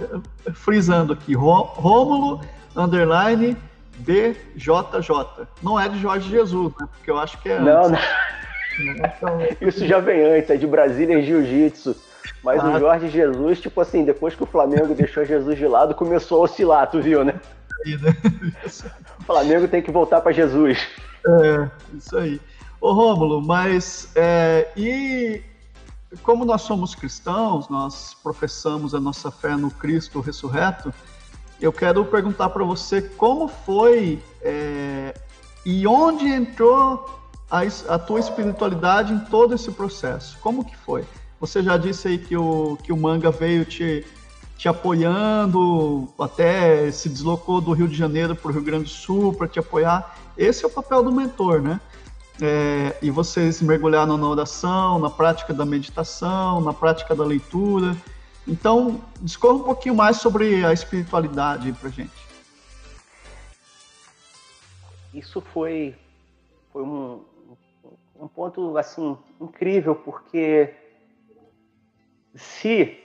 frisando aqui. Rômulo, underline, BJJ. Não é de Jorge Jesus, né? Porque eu acho que é Não, antes. não. Então... Isso já vem antes, é de Brasília Jiu-Jitsu. Mas ah. o Jorge Jesus, tipo assim, depois que o Flamengo deixou Jesus de lado, começou a oscilar, tu viu, né? né? o Flamengo tem que voltar para Jesus. É, isso aí. Ô Rômulo, mas é, e como nós somos cristãos, nós professamos a nossa fé no Cristo ressurreto, eu quero perguntar para você como foi é, e onde entrou a, a, tua espiritualidade em todo esse processo. Como que foi? Você já disse aí que o, que o manga veio te, te apoiando, até se deslocou do Rio de Janeiro para o Rio Grande do Sul para te apoiar. Esse é o papel do mentor, né? é, e vocês mergulharam na oração, na prática da meditação, na prática da leitura. Então, discorra um pouquinho mais sobre a espiritualidade para gente. Isso foi, foi um, um ponto assim incrível, porque se,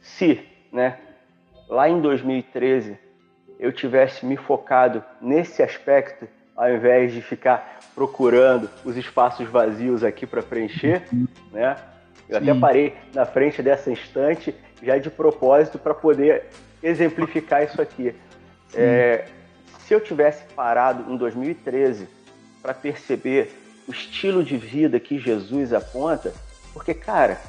se, né, lá em 2013 eu tivesse me focado nesse aspecto, ao invés de ficar procurando os espaços vazios aqui para preencher, né? Eu Sim. até parei na frente dessa estante já de propósito para poder exemplificar isso aqui. É, se eu tivesse parado em 2013 para perceber o estilo de vida que Jesus aponta, porque, cara,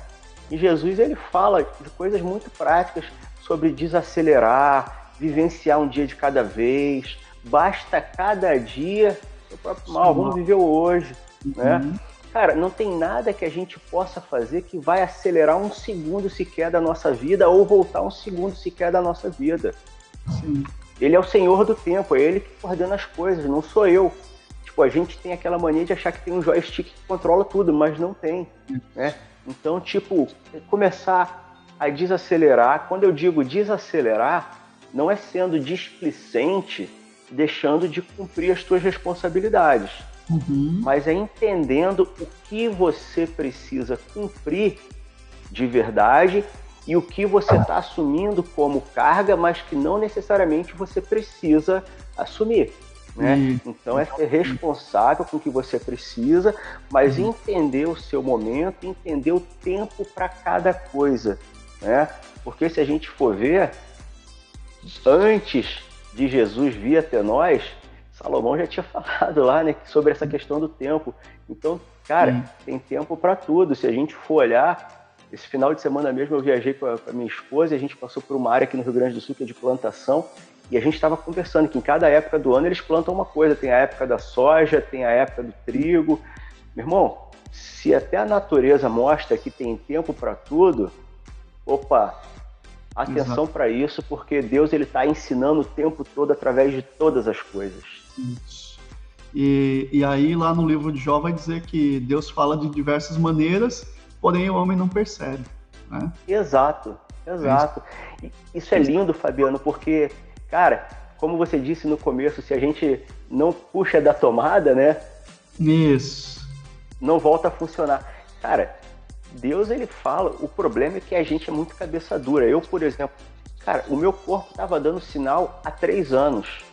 Jesus ele fala de coisas muito práticas sobre desacelerar, vivenciar um dia de cada vez, basta cada dia o próprio mal, vamos viver hoje, né? uhum. né? Cara, não tem nada que a gente possa fazer que vai acelerar um segundo sequer da nossa vida ou voltar um segundo sequer da nossa vida. Sim. Ele é o senhor do tempo, é ele que coordena as coisas, não sou eu. Tipo, a gente tem aquela mania de achar que tem um joystick que controla tudo, mas não tem, né? Então, tipo, começar a desacelerar. Quando eu digo desacelerar, não é sendo displicente, deixando de cumprir as suas responsabilidades uhum. mas é entendendo o que você precisa cumprir de verdade e o que você está assumindo como carga, mas que não necessariamente você precisa assumir. Né? Uhum. Então é ser responsável com o que você precisa, mas uhum. entender o seu momento, entender o tempo para cada coisa. Né? Porque se a gente for ver, antes de Jesus vir até nós, Salomão já tinha falado lá, né, sobre essa questão do tempo. Então, cara, Sim. tem tempo para tudo. Se a gente for olhar, esse final de semana mesmo eu viajei com a, com a, minha esposa e a gente passou por uma área aqui no Rio Grande do Sul que é de plantação e a gente estava conversando que em cada época do ano eles plantam uma coisa. Tem a época da soja, tem a época do trigo. Meu irmão, se até a natureza mostra que tem tempo para tudo, opa, atenção para isso, porque Deus ele está ensinando o tempo todo através de todas as coisas. Isso. E, e aí, lá no livro de Jó, vai dizer que Deus fala de diversas maneiras, porém o homem não percebe. Né? Exato, exato. É isso é lindo, Fabiano, porque, cara, como você disse no começo, se a gente não puxa da tomada, né? Isso. Não volta a funcionar. Cara, Deus ele fala, o problema é que a gente é muito cabeça dura. Eu, por exemplo, cara, o meu corpo estava dando sinal há três anos.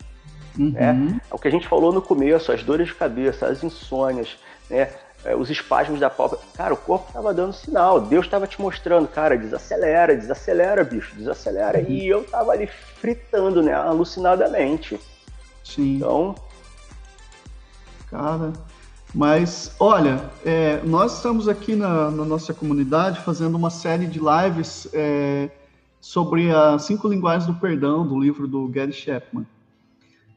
Uhum. Né? É o que a gente falou no começo, as dores de cabeça, as insônias, né? É, os espasmos da pálpebra. Cara, o corpo estava dando sinal, Deus estava te mostrando, cara, desacelera, desacelera, bicho, desacelera. Uhum. E eu estava ali fritando, né, alucinadamente. Sim. Então. Cara, mas olha, é, nós estamos aqui na, na, nossa comunidade fazendo uma série de lives é, sobre as cinco linguagens do perdão do livro do Gary Chapman.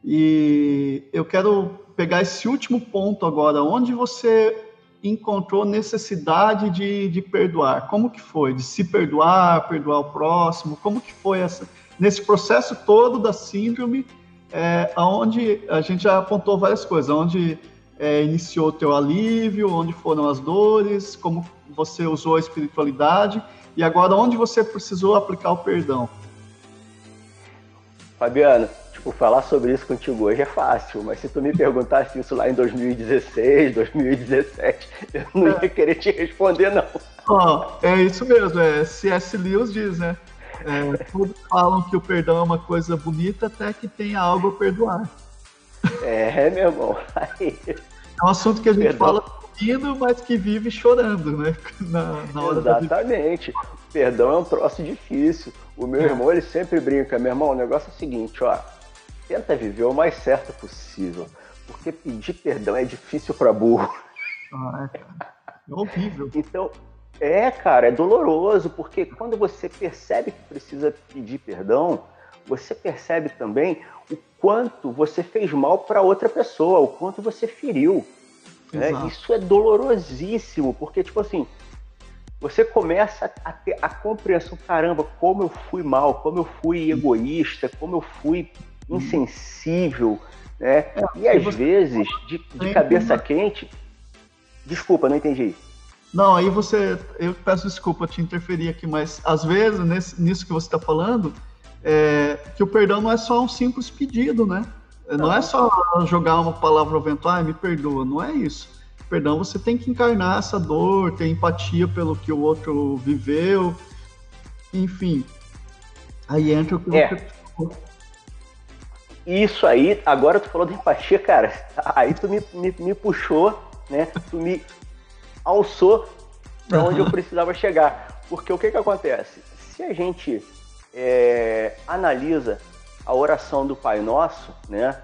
E eu quero pegar esse último ponto agora, onde você encontrou necessidade de, de perdoar? Como que foi? De se perdoar, perdoar o próximo? Como que foi essa, nesse processo todo da síndrome, é, onde a gente já apontou várias coisas, onde é, iniciou o teu alívio, onde foram as dores, como você usou a espiritualidade e agora onde você precisou aplicar o perdão? Fabiano, Tipo, falar sobre isso contigo hoje é fácil, mas se tu me perguntasse isso lá em 2016, 2017, eu não ia é. querer te responder, não. Ó, oh, é isso mesmo, é C.S. Lewis diz, né? É, todos falam que o perdão é uma coisa bonita até que tenha algo a perdoar. É, meu irmão. Aí... É um assunto que a gente perdão. fala rindo, mas que vive chorando, né? Na, na hora Exatamente. Da... Perdão é um troço difícil. O meu é. irmão, ele sempre brinca, meu irmão, o negócio é o seguinte, ó tenta viver o mais certo possível. Porque pedir perdão é difícil para burro. Ah, é. É horrível. Então, é, cara, é doloroso, porque quando você percebe que precisa pedir perdão, você percebe também o quanto você fez mal para outra pessoa, o quanto você feriu. Né? Isso é dolorosíssimo, porque, tipo assim, você começa a ter a compreensão, caramba, como eu fui mal, como eu fui egoísta, como eu fui insensível, né? É, e às você... vezes, de, de cabeça quente. Desculpa, não entendi. Não, aí você. Eu peço desculpa te interferir aqui, mas às vezes, nesse, nisso que você está falando, é, que o perdão não é só um simples pedido, né? Não, não é só jogar uma palavra ao vento, ah, me perdoa, não é isso. Perdão, você tem que encarnar essa dor, ter empatia pelo que o outro viveu, enfim. Aí entra o que é. você isso aí, agora tu falou de empatia, cara. Aí tu me, me, me puxou, né? Tu me alçou para onde eu precisava chegar. Porque o que que acontece? Se a gente é, analisa a oração do Pai Nosso, né?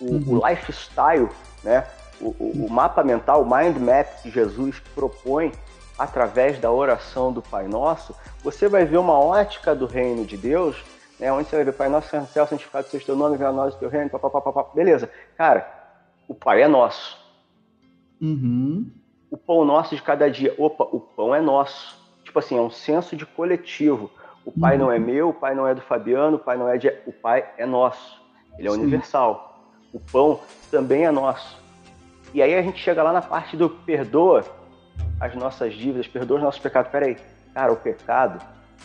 O, uhum. o lifestyle, né? O, o, o, mapa mental, o mind map que Jesus propõe através da oração do Pai Nosso, você vai ver uma ótica do reino de Deus, né? Onde você vai ver Pai Nosso, céu, santificado seja o teu nome, venha a nós o teu reino, papapá, beleza. Cara, o Pai é nosso. Uhum. O pão nosso de cada dia. Opa, o pão é nosso. Tipo assim, é um senso de coletivo. O pai uhum. não é meu, o pai não é do Fabiano, o pai não é de. O pai é nosso. Ele é Sim. universal. O pão também é nosso. E aí a gente chega lá na parte do perdoa as nossas dívidas, perdoa os nossos pecados. Peraí, cara, o pecado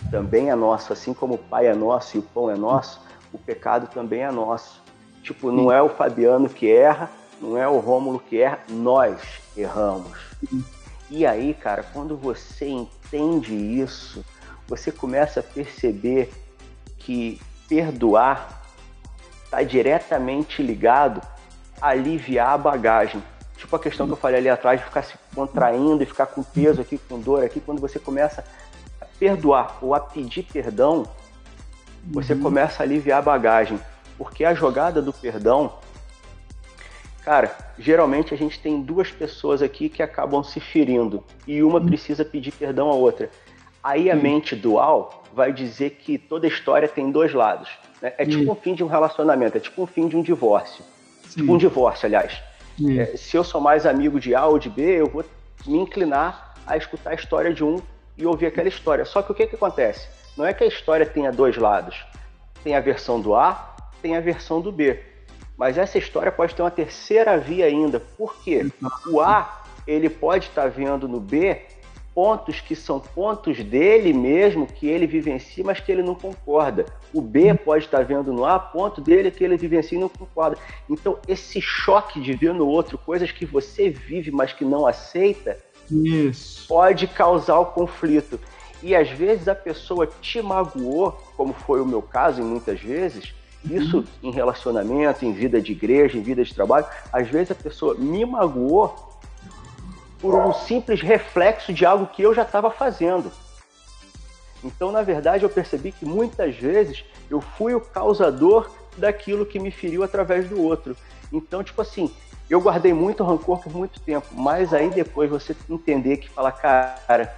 também é nosso, assim como o pai é nosso e o pão é nosso, o pecado também é nosso. Tipo, não é o Fabiano que erra, não é o Rômulo que erra, nós erramos. E aí, cara, quando você entende isso, você começa a perceber que perdoar está diretamente ligado a aliviar a bagagem. Tipo a questão que eu falei ali atrás de ficar se contraindo e ficar com peso aqui, com dor aqui, quando você começa a perdoar ou a pedir perdão, você uhum. começa a aliviar a bagagem. Porque a jogada do perdão Cara, geralmente a gente tem duas pessoas aqui que acabam se ferindo e uma precisa pedir perdão à outra. Aí a mente dual vai dizer que toda história tem dois lados. Né? É tipo um fim de um relacionamento, é tipo um fim de um divórcio. Sim. Tipo um divórcio, aliás. É, se eu sou mais amigo de A ou de B, eu vou me inclinar a escutar a história de um e ouvir aquela história. Só que o que, que acontece? Não é que a história tenha dois lados. Tem a versão do A, tem a versão do B. Mas essa história pode ter uma terceira via ainda. Por quê? O A, ele pode estar tá vendo no B pontos que são pontos dele mesmo, que ele vivencia, mas que ele não concorda. O B pode estar tá vendo no A ponto dele que ele vivencia e não concorda. Então, esse choque de ver no outro coisas que você vive, mas que não aceita, Isso. pode causar o conflito. E às vezes a pessoa te magoou, como foi o meu caso, em muitas vezes, isso em relacionamento, em vida de igreja, em vida de trabalho. Às vezes a pessoa me magoou por um simples reflexo de algo que eu já estava fazendo. Então, na verdade, eu percebi que muitas vezes eu fui o causador daquilo que me feriu através do outro. Então, tipo assim, eu guardei muito rancor por muito tempo, mas aí depois você entender que fala, cara,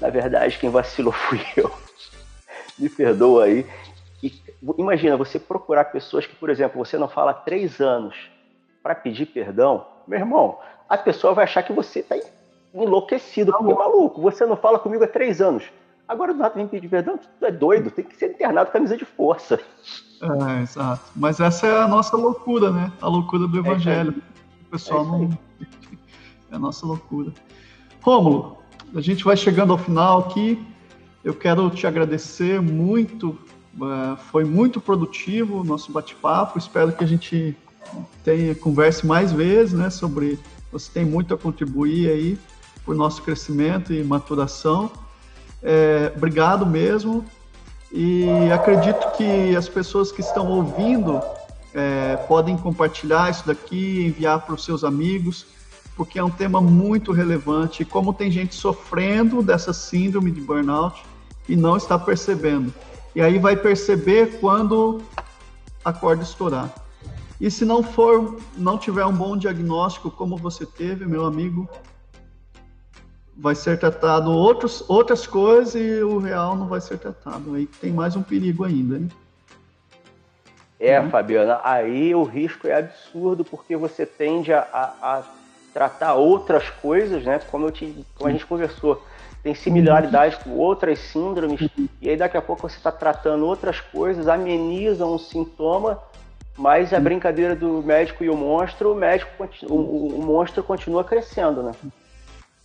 na verdade quem vacilou fui eu. Me perdoa aí imagina você procurar pessoas que, por exemplo, você não fala há três anos para pedir perdão, meu irmão, a pessoa vai achar que você está enlouquecido, porque maluco, você não fala comigo há três anos. Agora do vem pedir perdão, tu é doido, tem que ser internado camisa de força. É, exato. Mas essa é a nossa loucura, né? A loucura do é evangelho. É o pessoal é não. É a nossa loucura. Rômulo, a gente vai chegando ao final aqui. Eu quero te agradecer muito Uh, foi muito produtivo o nosso bate-papo. Espero que a gente tenha converse mais vezes, né? Sobre você tem muito a contribuir aí para o nosso crescimento e maturação. É, obrigado mesmo. E acredito que as pessoas que estão ouvindo é, podem compartilhar isso daqui, enviar para os seus amigos, porque é um tema muito relevante. Como tem gente sofrendo dessa síndrome de burnout e não está percebendo. E aí vai perceber quando a corda estourar. E se não for, não tiver um bom diagnóstico como você teve, meu amigo, vai ser tratado outros, outras coisas e o real não vai ser tratado. Aí tem mais um perigo ainda, hein? É, uhum. Fabiana, aí o risco é absurdo porque você tende a, a, a tratar outras coisas, né? Como, eu te, como a gente conversou tem similaridade com outras síndromes, e aí daqui a pouco você está tratando outras coisas, ameniza um sintoma, mas a brincadeira do médico e o monstro, o médico o, o monstro continua crescendo, né?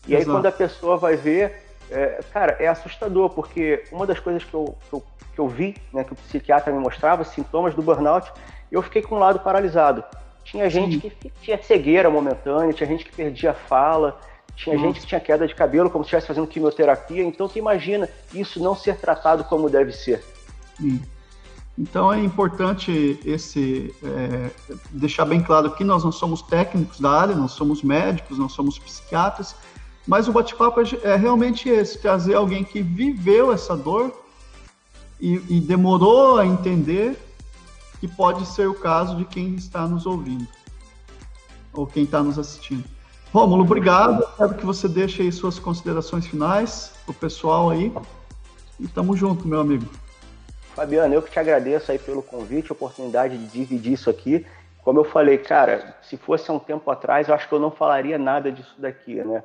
E aí Exato. quando a pessoa vai ver, é, cara, é assustador, porque uma das coisas que eu, que eu, que eu vi, né, que o psiquiatra me mostrava, sintomas do burnout, eu fiquei com um lado paralisado. Tinha gente Sim. que tinha cegueira momentânea, tinha gente que perdia a fala, tinha Nossa. gente que tinha queda de cabelo como se estivesse fazendo quimioterapia. Então, tu imagina isso não ser tratado como deve ser. Sim. Então, é importante esse é, deixar bem claro que nós não somos técnicos da área, não somos médicos, não somos psiquiatras, mas o bate-papo é, é realmente esse, trazer alguém que viveu essa dor e, e demorou a entender que pode ser o caso de quem está nos ouvindo ou quem está nos assistindo. Rômulo, obrigado. Quero que você deixe aí suas considerações finais para o pessoal aí. E tamo junto, meu amigo. Fabiano, eu que te agradeço aí pelo convite, a oportunidade de dividir isso aqui. Como eu falei, cara, se fosse há um tempo atrás, eu acho que eu não falaria nada disso daqui, né?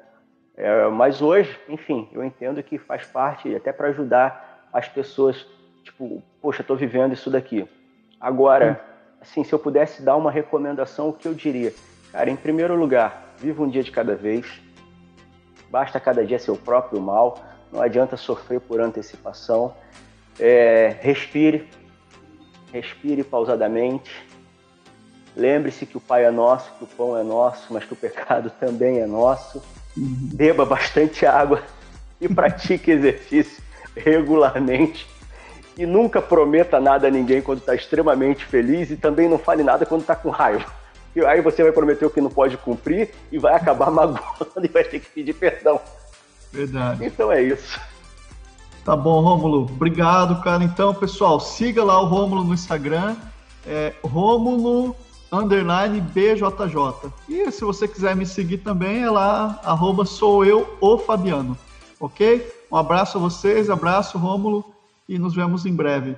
É, mas hoje, enfim, eu entendo que faz parte até para ajudar as pessoas, tipo, poxa, estou vivendo isso daqui. Agora, assim, se eu pudesse dar uma recomendação, o que eu diria? Cara, em primeiro lugar, viva um dia de cada vez. Basta cada dia seu próprio mal. Não adianta sofrer por antecipação. É, respire, respire pausadamente. Lembre-se que o Pai é nosso, que o pão é nosso, mas que o pecado também é nosso. Beba bastante água e pratique exercício regularmente. E nunca prometa nada a ninguém quando está extremamente feliz e também não fale nada quando está com raiva. E aí você vai prometer o que não pode cumprir e vai acabar magoando e vai ter que pedir perdão. Verdade. Então é isso. Tá bom, Rômulo. Obrigado, cara. Então, pessoal, siga lá o Rômulo no Instagram. É Rômulo underline BJJ. E se você quiser me seguir também, é lá, arroba sou eu, Fabiano. Ok? Um abraço a vocês, abraço, Rômulo, e nos vemos em breve.